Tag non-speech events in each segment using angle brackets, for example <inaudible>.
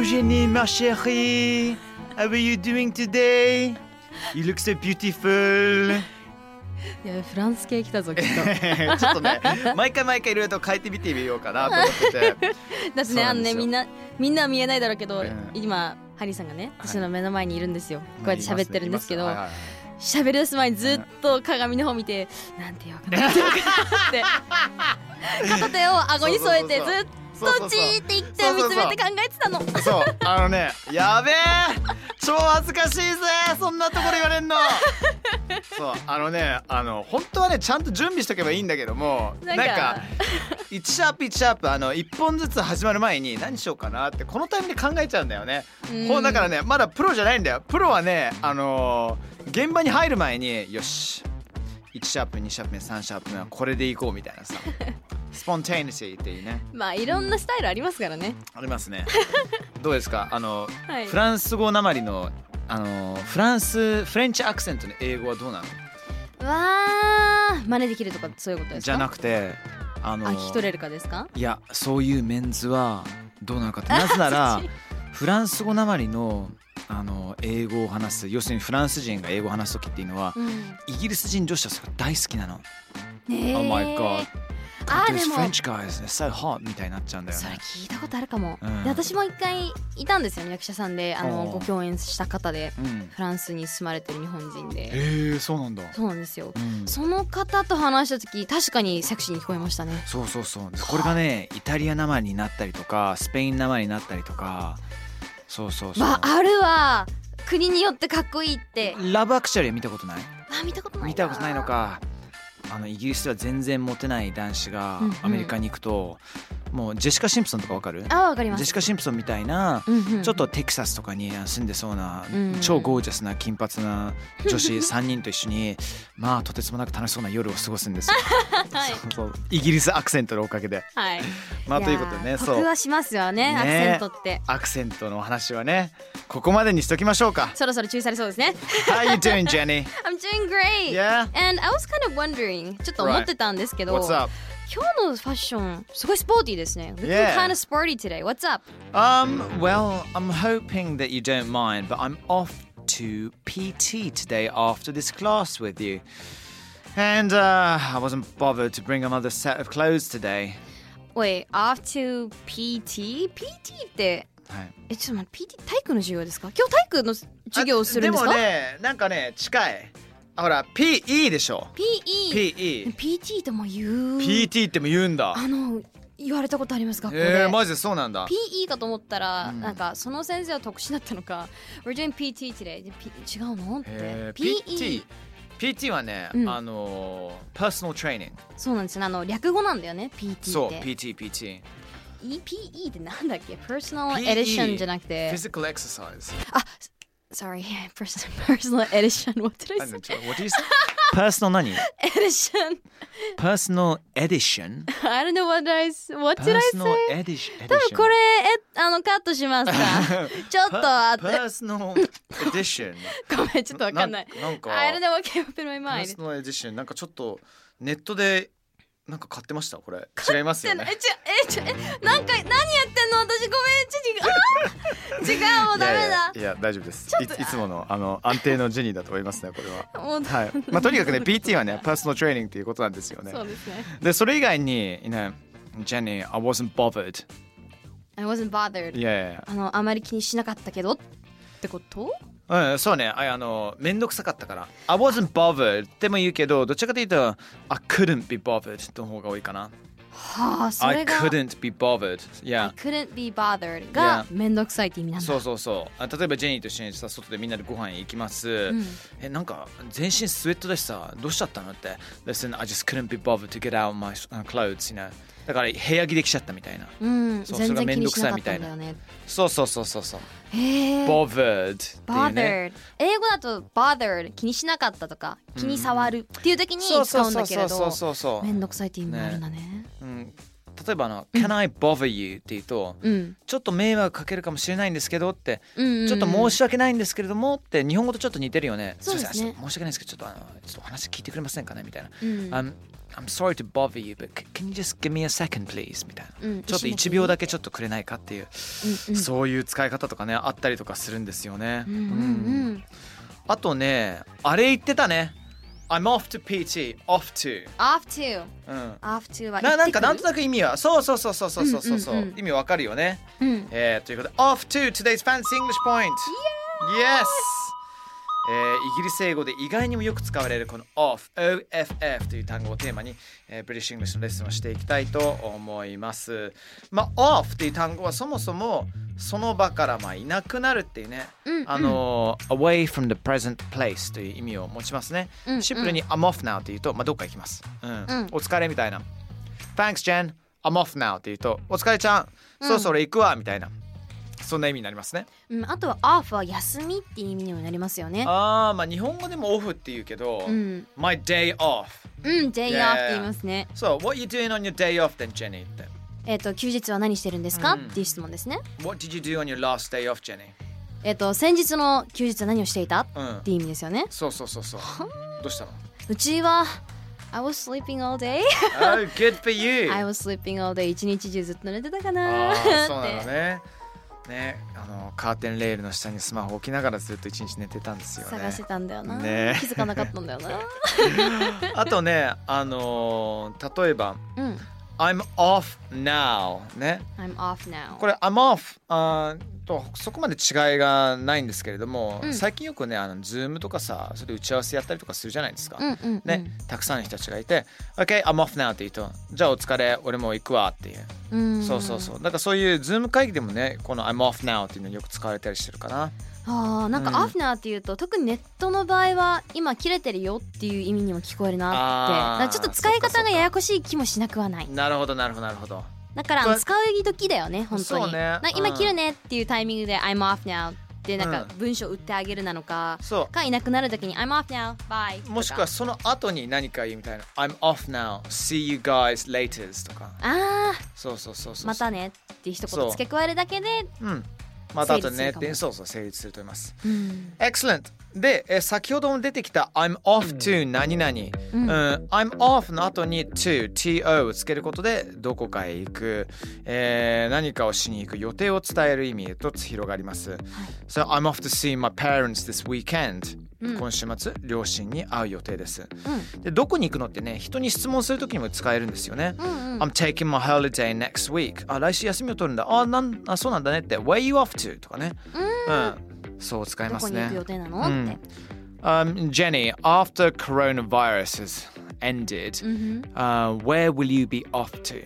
ハロージェニー、ma chérie. How are you doing today? You look so beautiful. <laughs> いやフランス系来たぞきっと。<laughs> ちょっとね、毎回毎回いろいろと変えてみてみようかなと思ってて。<laughs> だってねあのねみんなみんなは見えないだろうけど、うん。今ハリーさんがねはい。私の目の前にいるんですよ、こうやって喋ってるんですけど喋り出す前にずっと鏡の方見て、なんて言おうかななんて言おうかなって片手を顎に添えてずそうそうそう。っとじーって言って見つめて考えてたの。そう、あのね、やべえ。超恥ずかしいぜ。そんなところ言われんの。<laughs> そう、あのね、あの、本当はね、ちゃんと準備しとけばいいんだけどもなんんか1シャープ1シャープあの1本ずつ始まる前に何しようかなってこのタイミングで考えちゃうんだよね。うん。ほうだからねまだプロじゃないんだよ。プロはねあのー現場に入る前によし。1シャープ2シャープ目3シャープ目はこれでいこうみたいなさ <laughs> spontaneity っていうね。まあいろんなスタイルありますからね。ありますね。<laughs> どうですか？あのはい。フランス語なまりのあのフランス French accent の英語はどうなの？わー真似できるとかそういうことですか？じゃなくてあのあ聞き取れるかですか？いやそういうメンズはどうなのかって。<laughs> なぜならフランス語なまりのあの英語を話す要するにフランス人が英語を話す時っていうのはうん。イギリス人女子はそれが大好きなの。ね Oh my god あ God, でも French guys they're so hot みたいになっちゃうんだよそれね。聞いたことあるかも、うんで私も一回いたんですよね役者さんであのご共演した方でうん。フランスに住まれてる日本人でへえそうなんだ。そうなんですようん。その方と話した時確かにセクシーに聞こえましたねそうそうそう。でこれがねイタリア生になったりとかスペイン生になったりとかそうそうそう。わあるわ国によってかっこいいってラブアクチャリー見たことない？あ見たことないな見たことないのかあのイギリスでは全然モテない男子がアメリカに行くと、もうジェシカ・シンプソンとかわかる？あわかります。ジェシカ・シンプソンみたいな、うんうん。ちょっとテキサスとかに住んでそうな、うん超ゴージャスな金髪な女子 <laughs> 3人と一緒にまあとてつもなく楽しそうな夜を過ごすんですよ。はい。そうそうイギリスアクセントのおかげで。はい。まあということでねそう。はしますよねね。アクセントって。アクセントのお話はねここまでにしときましょうか。そろそろ注意されそうですね。How you doing Jenny? <laughs> I'm doing great. Yeah? and I was kind of wondering ちょっと思ってたんですけど、What's up? 今日のファッションすごいスポーティーですね Looking Yeah. kind of sporty today What's up? Um, well, I'm hoping that you don't mind, but I'm off to PT today after this class with you. And uh, I wasn't bothered to bring another set of clothes today. Wait, off to PT? PT ってはい。えちょっと待って PT 体育の授業ですか今日体育の授業をするんですかでもね、なんかね、近い。 あほら、PE でしょ。PE PE。PT とも言う PT っても言うんだ。あの言われたことあります学校で、えー、マジでそうなんだ。PE かと思ったら、うんなんかその先生は特殊だったのか We're doing PT today で、P、違うの？ってへー PT。PT はね、うんあのー、パーソナルトレーニング。そうなんですよねあの略語なんだよね PT ってそう、PT、PT。EPE ってなんだっけ？Personal PE Edition じゃなくて Physical exercise. あ Sorry Personal, personal Edition What did I 何 say? What do you say? Personal 何 Edition Personal edition? I don't know what did I, what did I Personal say? edition. 多分これえあのカットしますかちょっと待って Personal edition. ごめんちょっとわかんないななんか I don't know what came up in my mind Personal edition なんかちょっとネットでなんか買ってました？これ。違いますよね。えちょえちょえなんか何やってんの？私ごめん。ちょっとあー！<laughs> 違うもうダメだ。いや大丈夫です。いいつものあの安定のジェニーだと思いますねこれは。はい。まあとにかくね PT はねパーソナルトレーニングということなんですよね。そうですね。でそれ以外に know Jenny I wasn't bothered I wasn't bothered いやいやあのあまり気にしなかったけどってこと？うん、そうね。ああの、めんどくさかったから。I wasn't bothered っても言うけど、どちらかというと、I couldn't be bothered の方が多いかな。はあそ I れが couldn't be bothered. I Yeah. couldn't be bothered が Yeah. めんどくさいって意味なんだ。そうそうそう。あ例えばジェニーと一緒にさ外でみんなでご飯行きます、ん。えなんか全身スウェットだしさどうしちゃったのって？Listen I just couldn't be bothered to get out my uh, clothes you know. だから部屋着できちゃったみたいな。うんそう全それがめんどにしなかっくさいみたいな。たんだよね。そうそうそうそうそう。へえ。Bothered っていうね。Bothered 英語だと bothered 気にしなかったとか気に触るっていう時にそうそう使うんだけれそうそうどそうそうめんどくさいっていう意味もあるんだね。うん、例えばあの、Can I bother you? って言うと、うん。ちょっと迷惑かけるかもしれないんですけどって、うんうんうん。ちょっと申し訳ないんですけれどもって日本語とちょっと似てるよね。そうですね。申し訳ないですけどちょっとあのちょっとお話聞いてくれませんかね？みたいな。うん。I'm, I'm sorry to bother you but can you just give me a second please? みたいな。うんちょっと1秒だけちょっとくれないかっていう、うんうん。そういう使い方とかねあったりとかするんですよね。うんうん。うん。あとねあれ言ってたね。I'm off to PT off to. Off to. うん off to はななんかなんとなく意味はそうそうそうそうそうそうそう,、そう意味わかるよね、うん。えー、ということで off to today's fancy English point. Yes! えー、イギリス英語で意外にもよく使われるこの off OFF という単語をテーマに、えー、 British English のレッスンをしていきたいと思います。まあ off という単語はそもそもその場からまあいなくなるっていうね、うんあの away from the present place という意味を持ちますね。うんうんシンプルに I'm off now って言うと、まあ、どっか行きます。うんうんお疲れみたいな。Thanks, Jen. I'm off now って言うと、お疲れちゃん、そろそろ行くわみたいな。そんな意味になりますね。うんあとは off は休みっていう意味にもなりますよねああ、まあ日本語でもオフって言うけど、うん My day off. うん day Yeah, off って言いますね So, what you doing on your day off then, Jenny? ってえっと休日は何してるんですか？うん。っていう質問ですね。What did you do on your last day off, Jenny? えっと先日の休日は何をしていた？っうん。て。いう意味ですよね。そうそうそうそう。どうしたの？うちは I was sleeping all day. Oh, good for you! <laughs> I was sleeping all day. 一日中ずっと寝てたかあな。あ、そうなのって。ね。ね、あのカーテンレールの下にスマホ置きながらずっと一日寝てたんですよね。探してたんだよな、ね。気づかなかったんだよな。<laughs> あとね、あのー例えば、うん I'm off now ね。 I'm off now これ I'm off あー とそこまで違いがないんですけれども、うん。最近よくねあの Zoom とかさそれで打ち合わせやったりとかするじゃないですか、うんうんうん。ね、たくさんの人たちがいて OK I'm off now って言うとじゃあお疲れ俺もう行くわっていう、うん。そうそうそう。だからそういう Zoom 会議でもねこの I'm off now っていうのよく使われたりしてるかな。あーなんかうん。off now っていうと、特にネットの場合は今切れてるよっていう意味にも聞こえるなって。ちょっと使い方がややこしい気もしなくはない。なるほどなるほどなるほどだから使う時だよね本当に、ね。な今うん。切るねっていうタイミングで I'm off now ってなんかう文章打ってあげるなのか、そかいなくなる時に I'm off now bye うもしくはその後に何か言うみたいな I'm off now see you guys later とか。あそうそうそうそうーまたねっていう一言付け加えるだけでうんまた後でねっ成立するかも。てそうそう成立すると思います。うん、Excellent で、えー先ほども出てきた I'm off to 何々、うん。I'm off の後に to to をつけることでどこかへ行く、えー何かをしに行く予定を伝える意味へと広がります、So I'm off to see my parents this weekend、今週末両親に会う予定です、でどこに行くのってね人に質問するときにも使えるんですよね、I'm taking my holiday next week. あ来週休みを取るんだ。あなんあそうなんだねって。Where you off to? とかね。うん。そう使いますね。どこに行く予定なの、うん。って。Um, Jenny, after coronavirus has ended, uh, where will you be off to?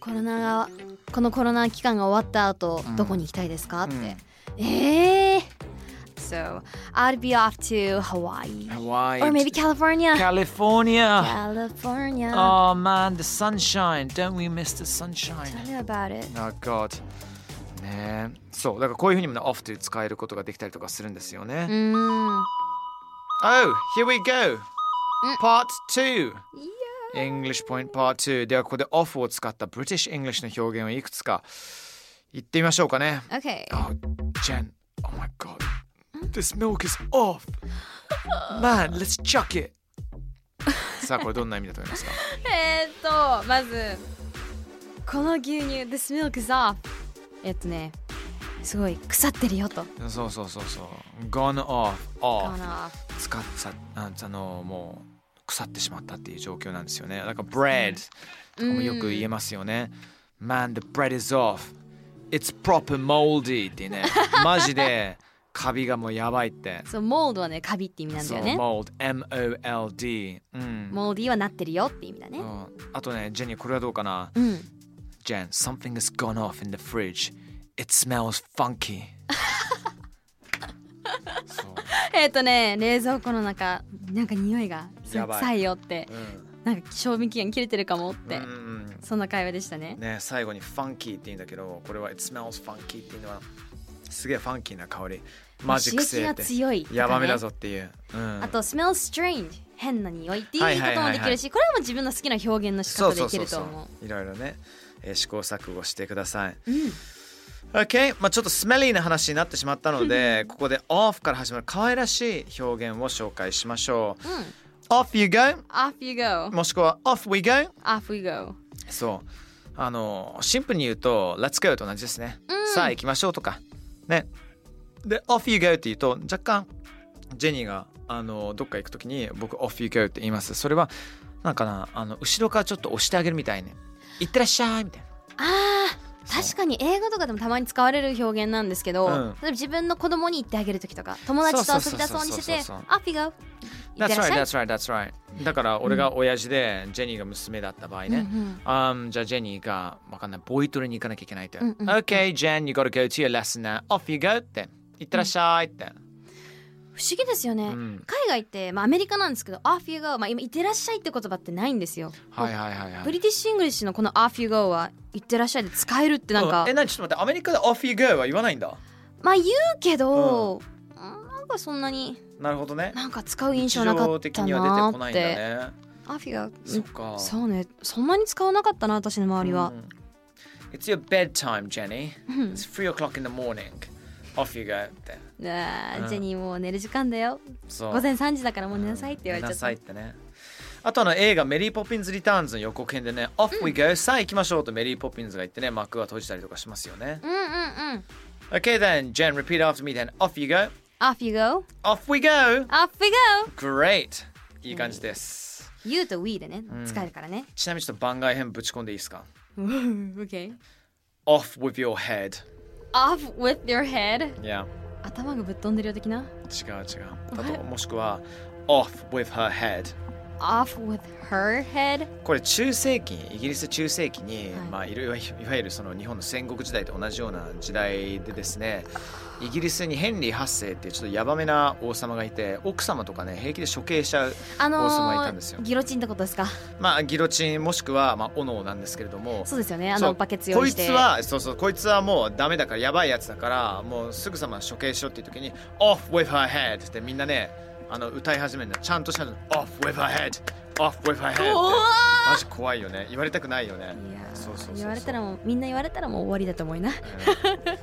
コロナがこのコロナ期間が終わった後、どこに行きたいですか？って、ええー？So I'd be off to Hawaii Hawaii. or maybe California California. California Oh man, the sunshine. Don't we miss the sunshine? Tell me about it Oh god. ねえそうだからこういうふうにもね off to 使えることができたりとかするんですよね。うーん Oh, here we go. Part 2. English point part 2. ではここで off を使った British English の表現をいくつか言ってみましょうかね。Okay Oh, Jen. Oh my god. This milk is off. Man, let's chuck it. さあこれどんな意味だと思いますか？<laughs> えーっとまずこの牛乳 This milk is off. えっとねすごい腐ってるよと。そうそうそうそう。Gone off off. かな使っちゃああのもう腐ってしまったっていう状況なんですよね。なんか bread とかもよく言えますよね、man the bread is off. It's proper moldy ってね。マジでカビがもうやばいって。そうモールドはねカビって意味なんだよね。mold M-O-L-D うん、モーディはなってるよって意味だね。う。ん、あとねジェニーこれはどうかな？うん。Jen something has gone off in the fridge. It smells funky. <laughs> えっとね冷蔵庫の中なんか匂いが臭いよって。なんか賞味期限切れてるかもって、うんうんうん。そんな会話でしたね。ね最後にファンキーって言うんだけどこれは It smells funky っていうのはすげえファンキーな香り。マジック性って。強いヤバめだぞっていう、うん、あと smell strange 変な匂いっていう言い方もできるしこれも自分の好きな表現の仕方でいけそう。そうそうると思う。いろいろね、えー試行錯誤してください。うん。OK まあちょっとスメリーな話になってしまったのでここで off から始まる可愛らしい表現を紹介しましょう、off you go Off you go もしくは off we go Off we go そう。あのシンプルに言うと Let's go と同じですね、さあ行きましょうとかね。で Off you go って言うと若干ジェニーがあのどっか行くときに僕 Off you go って言います。それはなんかなあの後ろからちょっと押してあげるみたいね。行ってらっしゃいみたいな。あーそう。確かに英語とかでもたまに使われる表現なんですけど、うん。例えば自分の子供に言ってあげる時とか友達と遊び出そうにしててそうそう That's right that's right that's right だから俺が親父でジェニーが娘だった場合ね、うんあんじゃあジェニーがわかんないボイトレに行かなきゃいけないと、うんうん OK Jen you gotta go to your lesson now. Off you go って行ってらっしゃいって、不思議ですよね、うん。海外って、まあ、アメリカなんですけど Off you go、まあ、今「いってらっしゃい」って言葉ってないんですよ、はいはいはいはい。 Bri tish English のこの Off you go は「いってらっしゃい」で使えるってなんか、うんえ、なにちょっと待って、アメリカで off you go は言わないんだ？まあ言うけど、なんかそんなになるほどね。なんか使う印象なかったなって、ね。Off you go そっか。そうねそんなに使わなかったな私の周りはう、ん It's your bedtime, Jenny. う <laughs> ん It's 3 o'clock in the morning. Off you go。あーうんジェニーもう寝る時間だよ。午前3時だからもう寝なさいって言われちゃ寝なったさいってね。あとあの映画メリー・ポピンズ・リターンズの予告編でね、Off we go! さあ行きましょうとメリー・ポピンズが言ってね、幕が閉じたりとかしますよね。うんうんうん Okay then, Jen, repeat after me then. Off you go! Off you go Off we go! Off we Great! いい感じです。go You と We でねん使えるからねちなみにちょっと番外編ぶち込んでいいですか？<laughs> OK Off with your head. Off with your head? Yeah. 頭がぶっ飛んでるよ的な？違う違う。あともしくは Off with her head. Off with her head? これ中世紀イギリス中世紀に、はいまあいろいろいわゆるその日本の戦国時代と同じような時代でですねイギリスにヘンリー8世っていうちょっとヤバめな王様がいて奥様とかね平気で処刑しちゃうあの王様がいたんですよ。ー、ギロチンってことですか？まあギロチンもしくはまあ斧なんですけれども。そうですよね。あのバケツ用こいつ意してはそうそうこいつはもうダメだからやばいやつだからもうすぐさま処刑しろっていう時に Off with her head! ってみんなねあの歌い始めるの。ちゃんとしたの。Off with her head Her head って。怖マジ怖いよね。言われたくないよね。言われたらもうみんな言われたらもう終わりだと思いな。うん。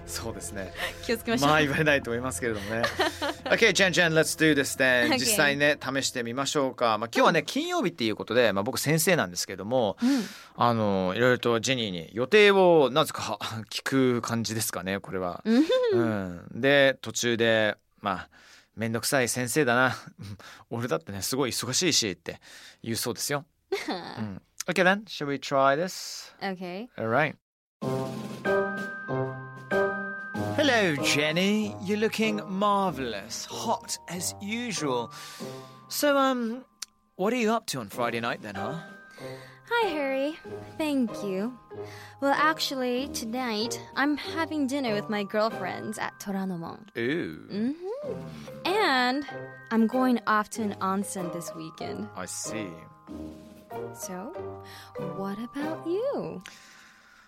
そうですね。<laughs> 気をつけましょう、まあ言われないと思いますけれどもね。<laughs> OK Jen Jen let's do this then. 実際ね試してみましょうか。まあ今日はね金曜日っていうことでまあ僕先生なんですけれどもうん。あのいろいろとジェニーに予定をなぜか <laughs> 聞く感じですかねこれは。うん、で途中でまあめんどくさい先生だな<laughs> 俺だってねすごい忙しいしって言うそうですよ。う<laughs> ん、OK then shall we try this? OK Alright. Hello, Jenny. You're looking marvelous, hot as usual. So, um, what are you up to on Friday night then, huh? Hi Harry thank you well actually tonight I'm having dinner with my girlfriends at Toranomon Ooh, hmm and I'm going off to an onsen this weekend I see. so what about you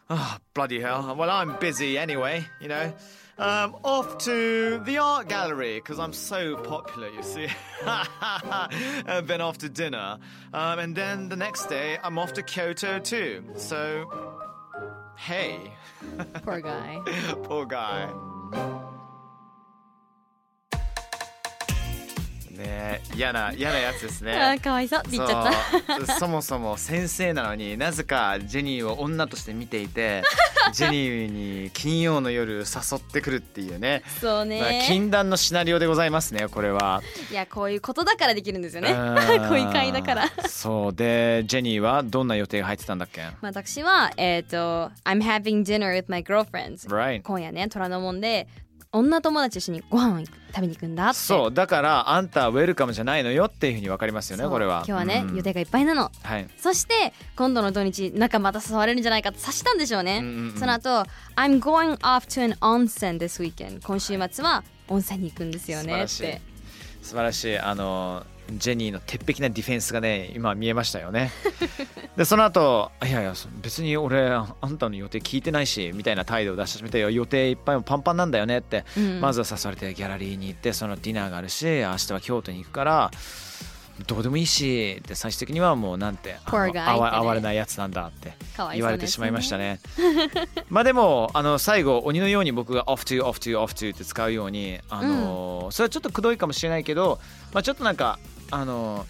Oh, bloody hell. Well, I'm busy anyway, you know. Um, off to the art gallery because I'm so popular, you see. <laughs> and then off to dinner. Um, and then the next day, I'm off to Kyoto too. So, hey, poor guy <laughs> poor guy. ねえ嫌な嫌なやつですね。あーかわいそう。って言っちゃった。そう。<laughs> そもそも先生なのになぜかジェニーを女として見ていて <laughs> ジェニーに金曜の夜誘ってくるっていうね。そうまあね禁断のシナリオでございますねこれは。いやこういうことだからできるんですよね。あー <laughs> こういう会だから。そう。でジェニーはどんな予定が入ってたんだっけ？まあ私はえっ、と I'm having dinner with my girlfriends Right 今夜ね虎ノ門で女友達と一緒にご飯を食べに行くんだって。そうだからあんたはウェルカムじゃないのよっていうふうに分かりますよねこれは。今日はね、うん。予定がいっぱいなの。はい。そして今度の土日中また誘われるんじゃないかって察したんでしょうね、うんうんうん。その後 I'm going off to an onsen this weekend 今週末は温泉に行くんですよねっ素晴らしい。て素晴らしい。あのジェニーの鉄壁なディフェンスがね今見えましたよね。<laughs> でその後いやいやそ別に俺あんたの予定聞いてないしみたいな態度を出し始めて予定いっぱいパンパンなんだよねって、うん。まずは誘われてギャラリーに行ってそのディナーがあるし明日は京都に行くからどうでもいいしで最終的にはもうなんてあわれないやつなんだって言われてしまいましたね。<laughs> まあでもあの最後鬼のように僕が off to off to off to って使うようにあの、それはちょっとくどいかもしれないけど、まあ、ちょっとなんかあの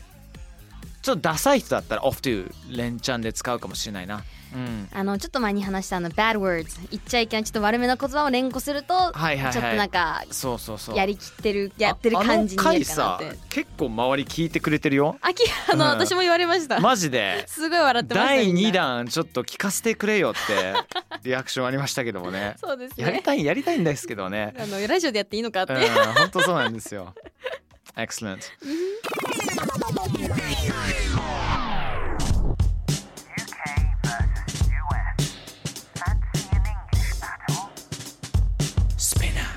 ちょっとダサい人だったら off to 連チャンで使うかもしれないな。うんあのちょっと前に話したあの bad words 言っちゃいけないちょっと悪めな言葉を連呼すると、はいはいはいちょっとなんかそうそうそう。やりきってるやってる感じに見えるかなってああの回さ結構周り聞いてくれてるよ。あき <laughs> あの、うん私も言われましたマジで。すごい笑ってました第2みんな弾ちょっと聞かせてくれよって <laughs> リアクションありましたけどもね。そうですやりねたいやりたいんですけどね。あのラジオでやっていいのかって、うん、本当そうなんですよ。Excellent. UK versus US. Fancy an English battle? Spinner.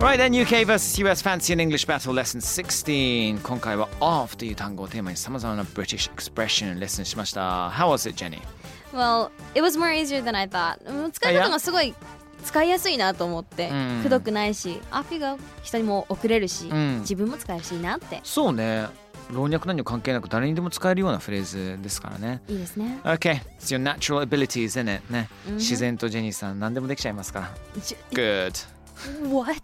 Right then, UK vs US Fancy and English Battle Lesson 16今回は off という単語をテーマに様々な British expression レッスンしました。How was it, Jenny? Well, it was more easier than I thought うん使い方がすごい 使いやすいなと思って、うん、くどくないしアフィが人にも送れるし、自分も使いやすなってそうね老若男女関係なく誰にでも使えるようなフレーズですからねいいですね OK it's your natural abilities in it ね、うん、自然とジェニーさん何でもできちゃいますから Good What?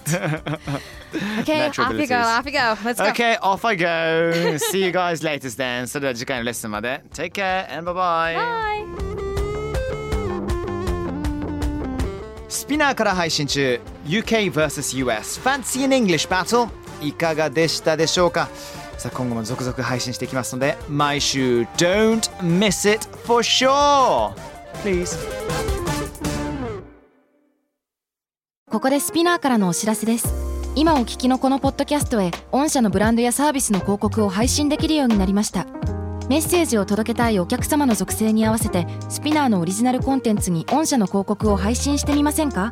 okay, off you go, off you go. Let's go. Okay, off I go. See you guys later then. それでは次回のレッスンまで。Take care and bye bye. Bye. スピナーから配信中。UK vs.US Fancy in English Battle いかがでしたでしょうか？さあ今後も続々配信していきますので毎週 Don't miss it for sure Please ここでスピナーからのお知らせです。今お聞きのこのポッドキャストへ御社のブランドやサービスの広告を配信できるようになりました。メッセージを届けたいお客様の属性に合わせてスピナーのオリジナルコンテンツに御社の広告を配信してみませんか？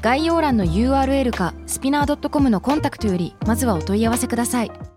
概要欄の URL かスピナー .com のコンタクトよりまずはお問い合わせください。